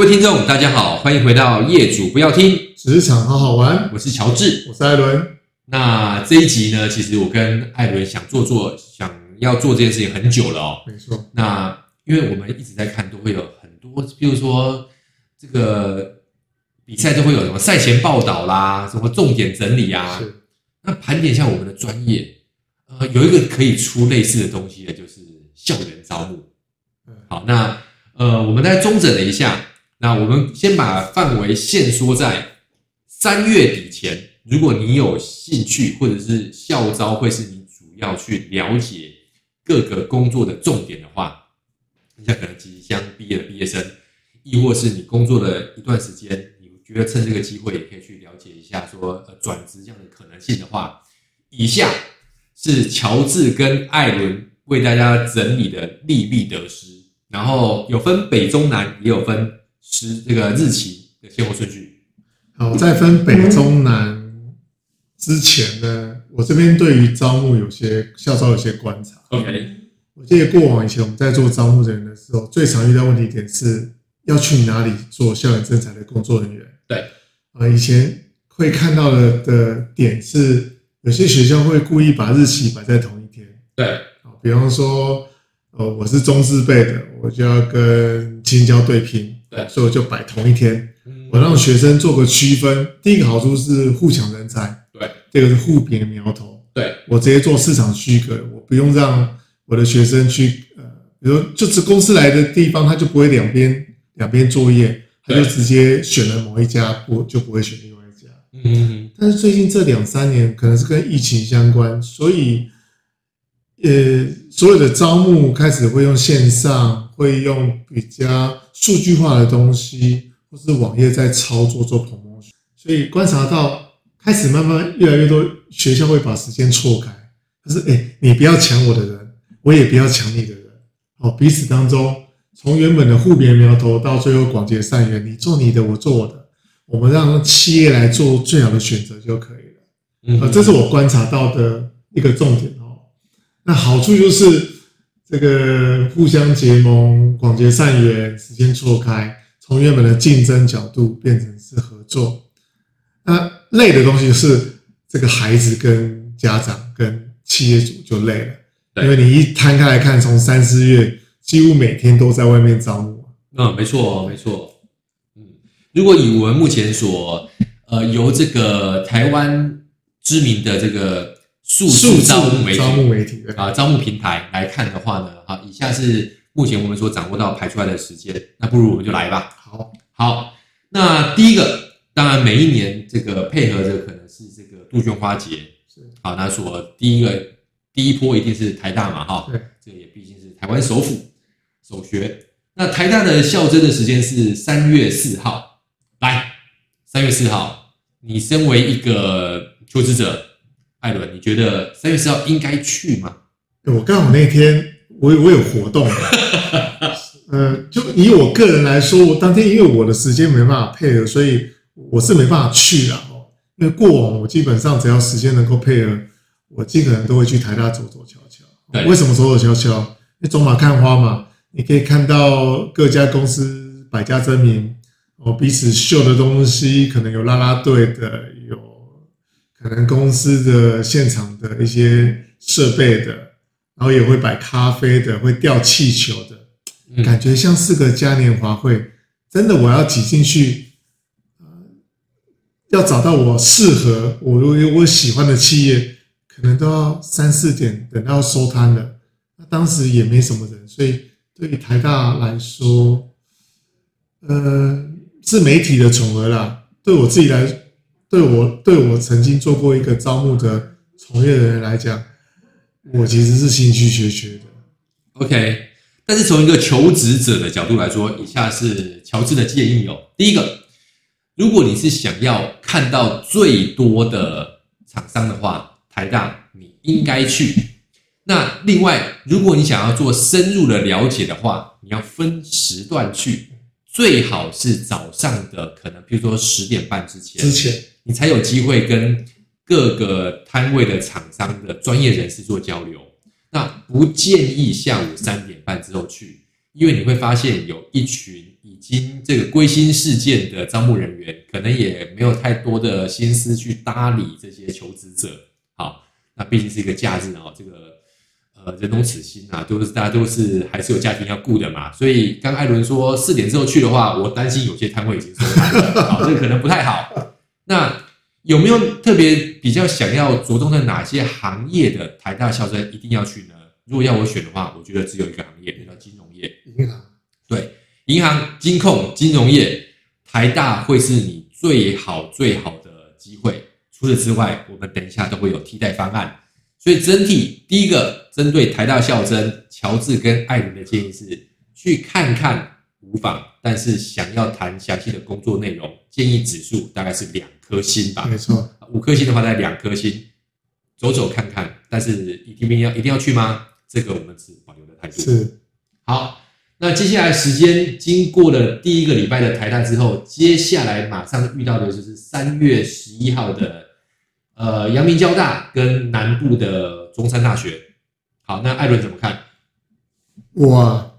各位听众，大家好，欢迎回到业主不要听职场好好玩。我是乔治，我是艾伦。那这一集呢，其实我跟艾伦想做做，想要做这件事情很久了哦。没错。那因为我们一直在看，都会有很多，比如说这个比赛都会有什么赛前报道啦，什么重点整理啊。是。那盘点一下我们的专业，呃，有一个可以出类似的东西的，就是校园招募。好，那呃，我们再中整了一下。那我们先把范围限缩在三月底前。如果你有兴趣，或者是校招会是你主要去了解各个工作的重点的话，像可能即将毕业的毕业生，亦或是你工作了一段时间，你觉得趁这个机会也可以去了解一下说呃转职这样的可能性的话，以下是乔治跟艾伦为大家整理的利弊得失，然后有分北中南，也有分。是这个日期的先后顺序。好，在分北中南之前呢，我这边对于招募有些校招有些观察。OK，我记得过往以前我们在做招募人员的时候，最常遇到问题点是要去哪里做校园征才的工作人员。对，啊，以前会看到的的点是，有些学校会故意把日期摆在同一天。对，啊，比方说，呃，我是中字辈的，我就要跟青椒对拼。对，所以我就摆同一天，我让学生做个区分。第一个好处是互抢人才，对，这个是互别苗头。对，我直接做市场区隔，我不用让我的学生去呃，比如说就是公司来的地方，他就不会两边两边作业，他就直接选了某一家，不就不会选另外一家。嗯，但是最近这两三年可能是跟疫情相关，所以呃，所有的招募开始会用线上。会用比较数据化的东西，或是网页在操作做 promotion，所以观察到开始慢慢越来越多学校会把时间错开，就是诶，你不要抢我的人，我也不要抢你的人，哦，彼此当中从原本的互别苗头到最后广结善缘，你做你的，我做我的，我们让企业来做最好的选择就可以了。嗯，呃，这是我观察到的一个重点哦。那好处就是。这个互相结盟、广结善缘，时间错开，从原本的竞争角度变成是合作。那累的东西是这个孩子跟家长跟企业主就累了，因为你一摊开来看，从三四月几乎每天都在外面招募。嗯，没错，没错。嗯，如果以我们目前所呃由这个台湾知名的这个。数字招募媒体，招募媒体啊，招募平台来看的话呢，啊，以下是目前我们所掌握到排出来的时间，那不如我们就来吧。好，好，那第一个，当然每一年这个配合着可能是这个杜鹃花节，是好，那说第一个第一波一定是台大嘛，哈，对，这也毕竟是台湾首府首学。那台大的校征的时间是三月四号，来，三月四号，你身为一个求职者。艾伦，你觉得三月四号应该去吗？我刚好那天我我有活动，呃，就以我个人来说，我当天因为我的时间没办法配合，所以我是没办法去了哦。因为过往我基本上只要时间能够配合，我基本上都会去台大走走瞧瞧。为什么走走瞧瞧？因为走马看花嘛，你可以看到各家公司百家争鸣，哦，彼此秀的东西，可能有啦啦队的，有。可能公司的现场的一些设备的，然后也会摆咖啡的，会吊气球的，感觉像是个嘉年华会。真的，我要挤进去，呃，要找到我适合我如果我喜欢的企业，可能都要三四点等到收摊了。那当时也没什么人，所以对于台大来说，呃，是媒体的宠儿啦。对我自己来说。对我对我曾经做过一个招募的从业人员来讲，我其实是兴趣缺缺的。OK，但是从一个求职者的角度来说，以下是乔治的建议哦。第一个，如果你是想要看到最多的厂商的话，台大你应该去。那另外，如果你想要做深入的了解的话，你要分时段去，最好是早上的，可能比如说十点半之前。之前。你才有机会跟各个摊位的厂商的专业人士做交流。那不建议下午三点半之后去，因为你会发现有一群已经这个归心似箭的招募人员，可能也没有太多的心思去搭理这些求职者。好，那毕竟是一个假日啊，这个呃人同此心啊，都是大家都是还是有家庭要顾的嘛。所以刚艾伦说四点之后去的话，我担心有些摊位已经收摊了，好，这个可能不太好。那有没有特别比较想要着重在哪些行业的台大校生一定要去呢？如果要我选的话，我觉得只有一个行业，那叫金融业。银行。对，银行、金控、金融业，台大会是你最好最好的机会。除此之外，我们等一下都会有替代方案。所以整体第一个针对台大校生，乔治跟艾伦的建议是去看看无妨，但是想要谈详细的工作内容，建议指数大概是两颗星吧。没错，五颗星的话在两颗星，走走看看。但是一定要一定要去吗？这个我们是保留的态度。是。好，那接下来时间经过了第一个礼拜的台大之后，接下来马上遇到的就是三月十一号的呃阳明交大跟南部的中山大学。好，那艾伦怎么看？我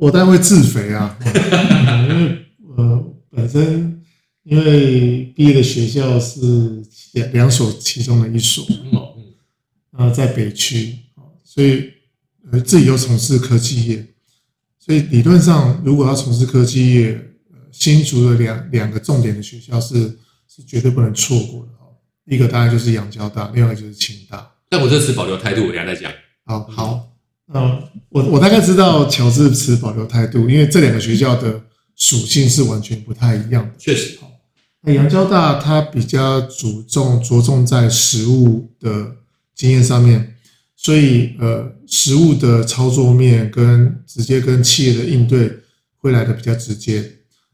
我当然会自肥啊，因为呃本身因为毕业的学校是两两所其中的一所，嗯嗯，呃在北区。所以，呃，自己又从事科技业，所以理论上，如果要从事科技业，呃，新竹的两两个重点的学校是是绝对不能错过的哦。一个当然就是阳交大，另外一个就是清大。但我这次保留态度，我等下再讲。好，好，嗯，我我大概知道乔治持保留态度，因为这两个学校的属性是完全不太一样的。确实，好，那阳交大它比较注重着重在实务的经验上面。所以，呃，实务的操作面跟直接跟企业的应对会来的比较直接，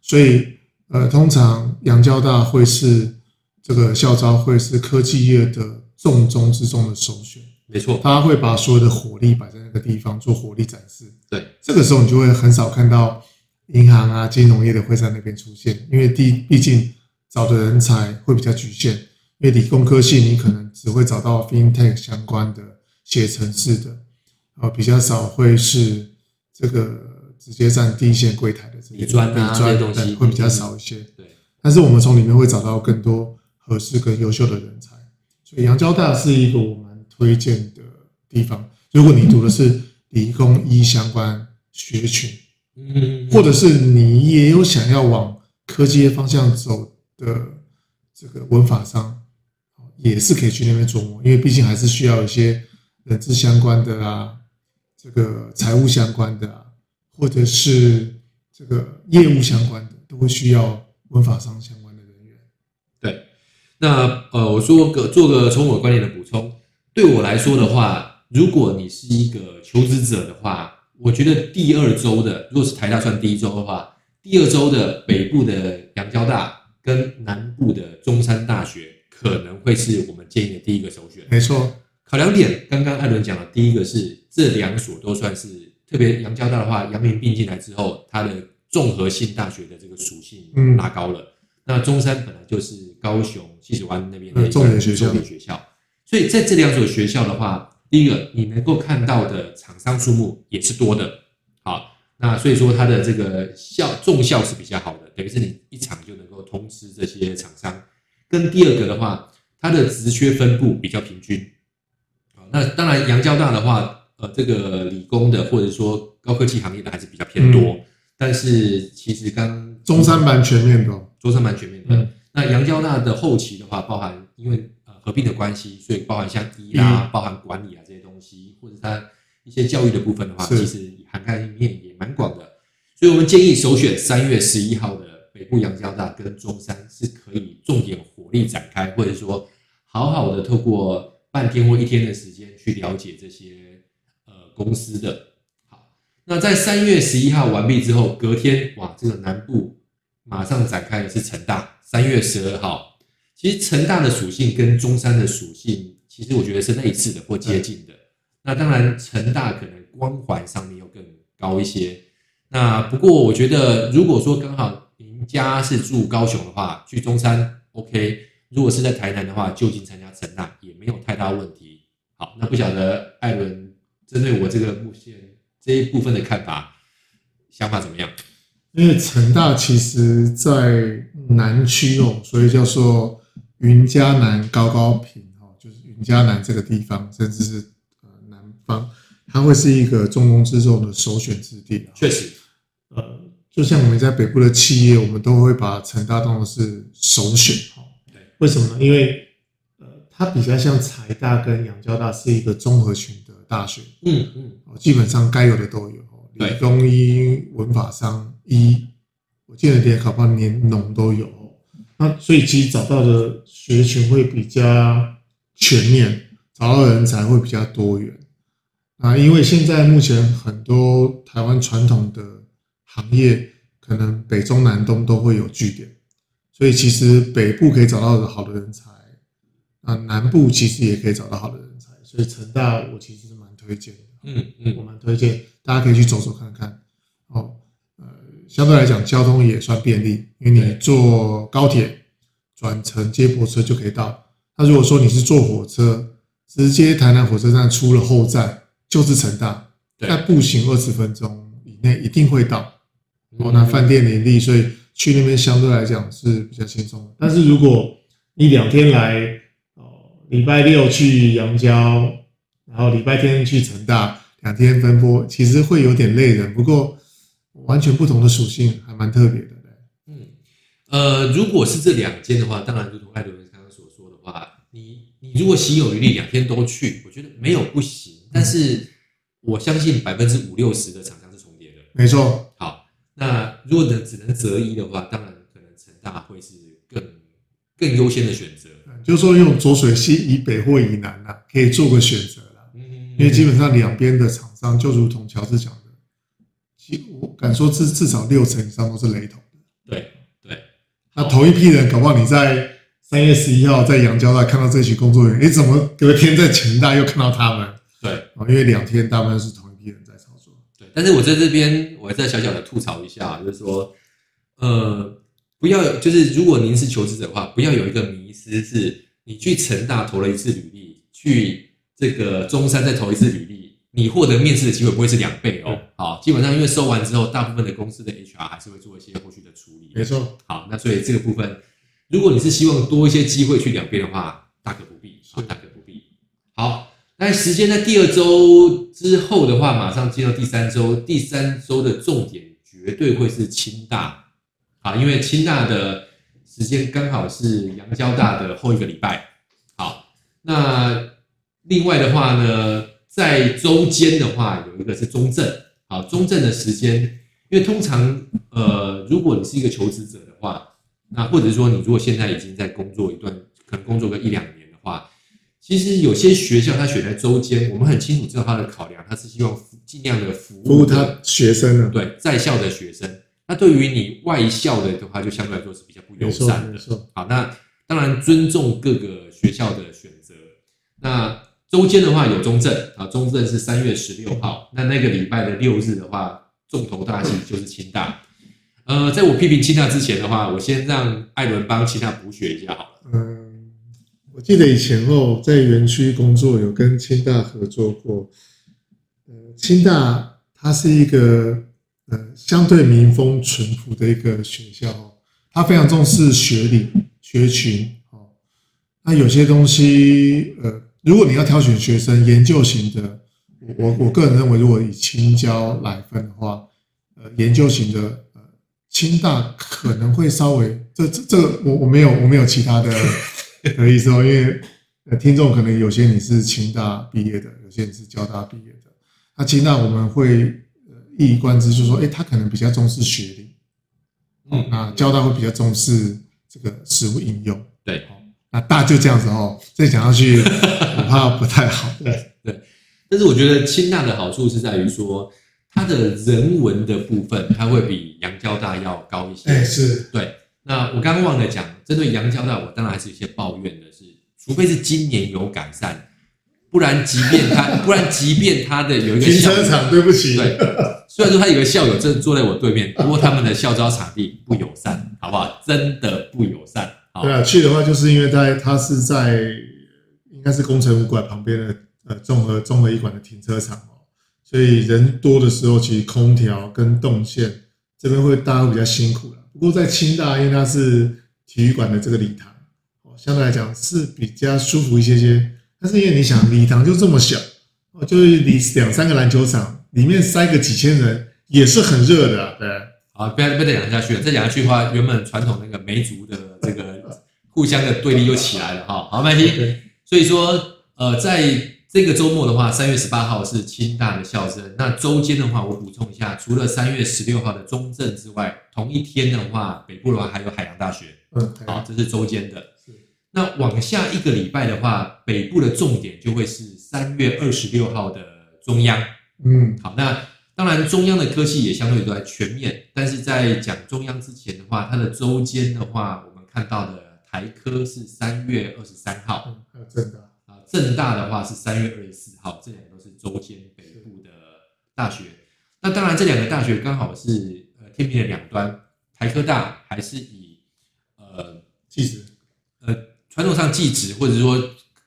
所以，呃，通常阳交大会是这个校招会是科技业的重中之重的首选。没错，他会把所有的火力摆在那个地方做火力展示。对，这个时候你就会很少看到银行啊、金融业的会在那边出现，因为第毕竟找的人才会比较局限，因为理工科系你可能只会找到 FinTech 相关的。写程式的，啊，比较少会是这个直接站第一线柜台的这些理专啊，这些东西会比较少一些。对，但是我们从里面会找到更多合适跟优秀的人才，所以杨交大是一个我蛮推荐的地方。如果你读的是理工医相关学群，嗯，或者是你也有想要往科技业方向走的这个文法商，也是可以去那边琢磨，因为毕竟还是需要一些。人资相关的啊，这个财务相关的啊，或者是这个业务相关的，都会需要文法商相关的人员。对，那呃，我说个做个从我观点的对我来说的话，如果你是一个求职者的话，我觉得第二周的，如果是台大算第一周的话，第二周的北部的阳交大跟南部的中山大学，可能会是我们建议的第一个首选。没错。考量点，刚刚艾伦讲的第一个是这两所都算是特别，阳交大的话，阳明并进来之后，它的综合性大学的这个属性拉高了。嗯、那中山本来就是高雄西子湾那边的重点学校，重点学校，所以在这两所学校的话，第一个你能够看到的厂商数目也是多的。好，那所以说它的这个校重校是比较好的，等于是你一场就能够通知这些厂商。跟第二个的话，它的职缺分布比较平均。那当然，阳交大的话，呃，这个理工的或者说高科技行业的还是比较偏多。嗯、但是其实刚中山蛮全面的，中山蛮全面的。嗯、那阳交大的后期的话，包含因为呃合并的关系，所以包含像医啊，嗯、包含管理啊这些东西，或者它一些教育的部分的话，其实涵盖面也蛮广的。所以我们建议首选三月十一号的北部阳交大跟中山是可以重点火力展开，或者说好好的透过。半天或一天的时间去了解这些呃公司的。好，那在三月十一号完毕之后，隔天哇，这个南部马上展开的是成大，三月十二号。其实成大的属性跟中山的属性，其实我觉得是类似的或接近的。那当然，成大可能光环上面又更高一些。那不过我觉得，如果说刚好您家是住高雄的话，去中山 OK。如果是在台南的话，就近参加成大也没有太大问题。好，那不晓得艾伦针对我这个目前这一部分的看法，想法怎么样？因为成大其实在南区哦，所以叫做云嘉南高高屏哦，就是云嘉南这个地方，甚至是呃南方，它会是一个重中之重的首选之地。确实，呃，就像我们在北部的企业，我们都会把成大当作是首选哈。对，为什么呢？因为呃，它比较像财大跟阳交大是一个综合群的大学，嗯嗯，基本上该有的都有。理工医、文法商医，我记得连考报连农都有，那所以其实找到的学群会比较全面，找到的人才会比较多元啊。因为现在目前很多台湾传统的行业，可能北中南东都会有据点，所以其实北部可以找到的好的人才，啊，南部其实也可以找到好的人才，所以成大我其实是蛮推荐的。嗯嗯，我蛮推荐大家可以去走走看看相对来讲，交通也算便利，因为你坐高铁转乘接驳车就可以到。那如果说你是坐火车，直接台南火车站出了后站就是成大，那步行二十分钟以内一定会到。哦，那饭店林立，所以去那边相对来讲是比较轻松的。但是如果你两天来，哦，礼拜六去阳交。然后礼拜天去成大，两天奔波，其实会有点累人。不过完全不同的属性，还蛮特别的。嗯，呃，如果是这两间的话，当然如同艾伦刚刚所说的话，你你如果行有余力，两天都去，我觉得没有不行。但是我相信百分之五六十的厂商是重叠的。没错。好，那如果能只能择一的话，当然可能成大会是更更优先的选择。就是说用浊水溪以北或以南啊，可以做个选择了。因为基本上两边的厂商就如同乔治讲我敢说至至少六成以上都是雷同的。对对，那同一批人，搞不好你在三月十一号在阳交大看到这群工作人员，你怎么隔天在成大又看到他们？对，因为两天大部分是同一批人在操作。对，但是我在这边，我再小小的吐槽一下，就是说，呃，不要，就是如果您是求职者的话，不要有一个迷失，是你去成大投了一次履历去。这个中山再投一次履历，你获得面试的机会不会是两倍哦。好，基本上因为收完之后，大部分的公司的 HR 还是会做一些后续的处理。没错。好，那所以这个部分，如果你是希望多一些机会去两边的话，大可不必。好，大可不必。好，那时间在第二周之后的话，马上进入第三周。第三周的重点绝对会是清大。好，因为清大的时间刚好是阳交大的后一个礼拜。好，那。另外的话呢，在周间的话，有一个是中正，好，中正的时间，因为通常，呃，如果你是一个求职者的话，那或者说你如果现在已经在工作一段，可能工作个一两年的话，其实有些学校它选在周间，我们很清楚知道它的考量，它是希望尽量的服务，服务他学生的，对，在校的学生。那对于你外校的的话，就相对来说是比较不友善的。好，那当然尊重各个学校的选择，那。周间的话有中正啊，中正是三月十六号。那那个礼拜的六日的话，重头大戏就是清大。呃，在我批评清大之前的话，我先让艾伦帮清大补血一下好了。嗯，我记得以前哦在园区工作，有跟清大合作过。呃，清大它是一个呃相对民风淳朴的一个学校，它非常重视学理学群。哦，那有些东西呃。如果你要挑选学生研究型的，我我个人认为，如果以青交来分的话，呃，研究型的呃，清大可能会稍微这这这个我我没有我没有其他的的意思哦，因为呃，听众可能有些你是清大毕业的，有些你是交大毕业的，那清大我们会呃一以贯之，就是说，诶，他可能比较重视学历，嗯，那交大会比较重视这个实物应用，对。那大就这样子哦，再讲下去 恐怕不太好。对对，但是我觉得清大的好处是在于说，它的人文的部分，它会比阳交大要高一些。哎，是对。那我刚刚忘了讲，针对阳交大，我当然还是有些抱怨的是，除非是今年有改善，不然即便他，不然即便他的有一个停车场，对不起，对，虽然说他有个校友正坐在我对面，不过他们的校招场地不友善，好不好？真的不友善。对啊，去的话就是因为在它是在应该是工程武馆旁边的呃综合综合医馆的停车场哦，所以人多的时候，其实空调跟动线这这边会大家会比较辛苦了。不过在清大，因为它是体育馆的这个礼堂，哦，相对来讲是比较舒服一些些。但是因为你想，礼堂就这么小，哦，就是离两三个篮球场，里面塞个几千人，也是很热的，对。啊，不要不要再讲下去了，再讲下去的话，原本传统那个梅族的这个互相的对立又起来了哈。好，麦基，所以说，呃，在。这个周末的话，三月十八号是清大的校正。那周间的话，我补充一下，除了三月十六号的中正之外，同一天的话，北部的话还有海洋大学。嗯，好，这是周间的。是。那往下一个礼拜的话，北部的重点就会是三月二十六号的中央。嗯，好，那当然中央的科系也相对都在全面，但是在讲中央之前的话，它的周间的话，我们看到的台科是三月二十三号。嗯，还有正大。正大的话是三月二十四号，这两个都是周间北部的大学。那当然，这两个大学刚好是呃天平的两端。台科大还是以呃技职，呃传统上技职或者说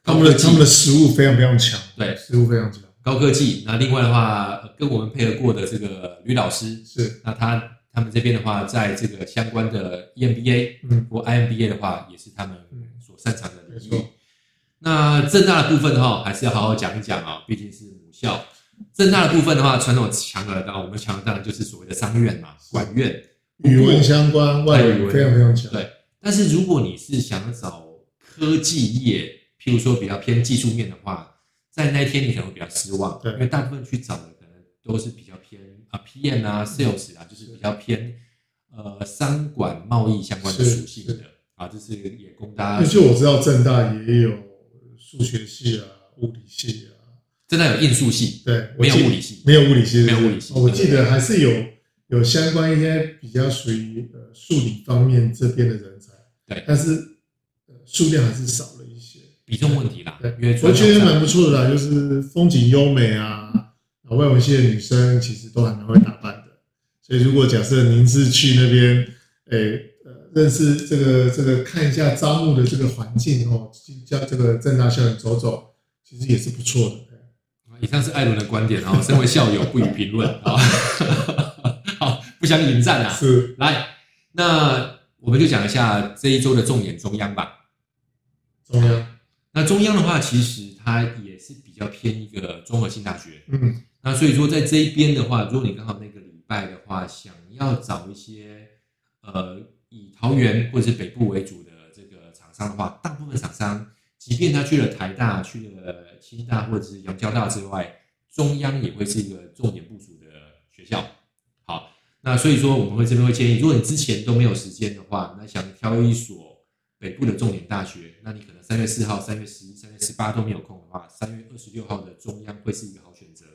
他们的他们的实物非常非常强，对，实物非常强，高科技。那另外的话，跟我们配合过的这个吕老师是，那他他们这边的话，在这个相关的 EMBA 嗯或 IMBA 的话，也是他们所擅长的领域。那正大的部分的话，还是要好好讲一讲啊，毕竟是母校。正大的部分的话，传统强的，当然我们强的当然就是所谓的商院嘛，管院，语文相关，外语非常非常强。对，但是如果你是想找科技业，譬如说比较偏技术面的话，在那一天你可能会比较失望，对，因为大部分去找的可能都是比较偏啊 PM 啊 Sales 啊，就是比较偏呃商管贸易相关的属性的啊，这是也供大家。就我知道正大也有。数学系啊，物理系啊，正大有应数系，对，没有物理系，没有物理系，没有物理系。我记得还是有有相关一些比较属于呃数理方面这边的人才，对，但是呃数量还是少了一些，比重问题啦。对，我觉得蛮不错的啦，就是风景优美啊，外文系的女生其实都还蛮会打扮的，所以如果假设您是去那边，诶。认识这个这个看一下招募的这个环境哦，叫这个正大校园走走，其实也是不错的。以上是艾伦的观点，然后身为校友不予评论啊。好，不想引战啊。是，来，那我们就讲一下这一周的重点中央吧。中央，那中央的话，其实它也是比较偏一个综合性大学。嗯，那所以说在这一边的话，如果你刚好那个礼拜的话，想要找一些呃。以桃园或者是北部为主的这个厂商的话，大部分厂商，即便他去了台大、去了清大或者是阳交大之外，中央也会是一个重点部署的学校。好，那所以说我们会这边会建议，如果你之前都没有时间的话，那想挑一所北部的重点大学，那你可能三月四号、三月十一、三月十八都没有空的话，三月二十六号的中央会是一个好选择。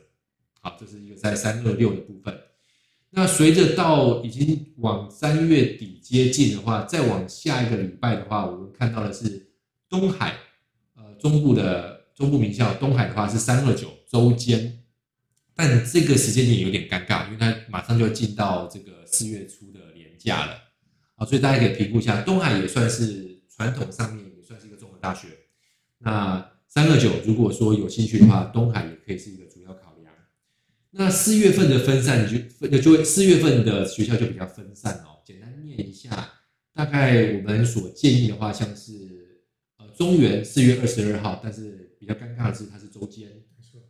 好，这是一个在三二六的部分。那随着到已经往三月底接近的话，再往下一个礼拜的话，我们看到的是东海，呃，中部的中部名校东海的话是三二九周间，但这个时间点有点尴尬，因为它马上就要进到这个四月初的年假了，啊，所以大家可以评估一下，东海也算是传统上面也算是一个综合大学。那三二九如果说有兴趣的话，东海也可以是一个。那四月份的分散就就会四月份的学校就比较分散哦。简单念一下，大概我们所建议的话，像是呃中原四月二十二号，但是比较尴尬的是它是周间。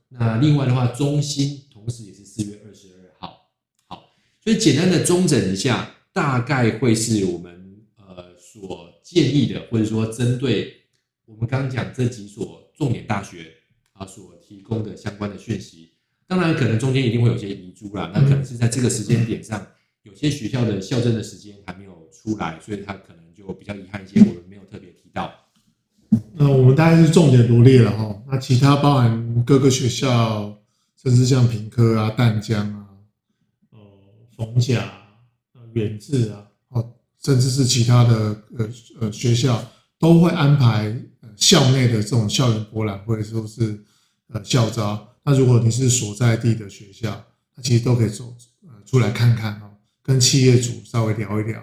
那另外的话，中心同时也是四月二十二号。好，所以简单的中整一下，大概会是我们呃所建议的，或者说针对我们刚刚讲这几所重点大学啊所提供的相关的讯息。当然，可能中间一定会有些遗珠啦。那可能是在这个时间点上，有些学校的校正的时间还没有出来，所以他可能就比较遗憾一些，我们没有特别提到。那我们大概是重点罗列了哈。那其他包含各个学校，甚至像平科啊、淡江啊、呃、逢甲、呃、远志啊，哦，甚至是其他的呃呃学校，都会安排校内的这种校园博览会，或者说是呃校招。那如果你是所在地的学校，那其实都可以走呃出来看看哦，跟企业主稍微聊一聊，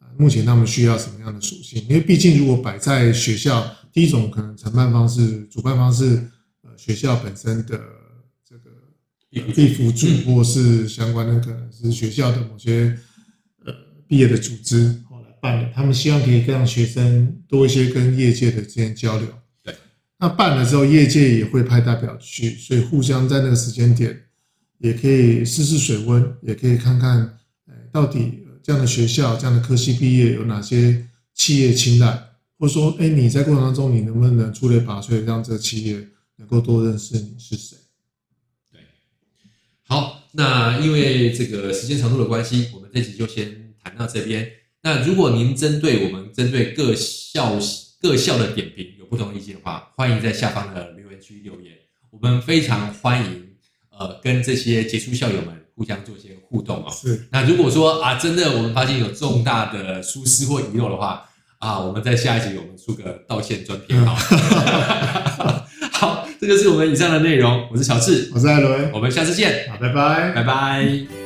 呃，目前他们需要什么样的属性？因为毕竟如果摆在学校，第一种可能承办方是主办方是呃学校本身的这个地辅组，或是相关的可能是学校的某些呃毕业的组织后来办的，他们希望可以让学生多一些跟业界的之间交流。那办了之后，业界也会派代表去，所以互相在那个时间点也可以试试水温，也可以看看，到底这样的学校、这样的科系毕业有哪些企业青睐，或者说，哎，你在过程当中你能不能出类拔萃，让这个企业能够多认识你是谁？对，好，那因为这个时间长度的关系，我们这集就先谈到这边。那如果您针对我们针对各校各校的点评有不同意见的话，欢迎在下方的留言区留言，我们非常欢迎呃跟这些杰出校友们。互相做一些互动啊、哦，是。那如果说啊，真的我们发现有重大的疏失或遗漏的话啊，我们在下一集我们出个道歉专篇啊。好，这就是我们以上的内容。我是乔治，我是艾伦，我们下次见。好，拜拜，拜拜。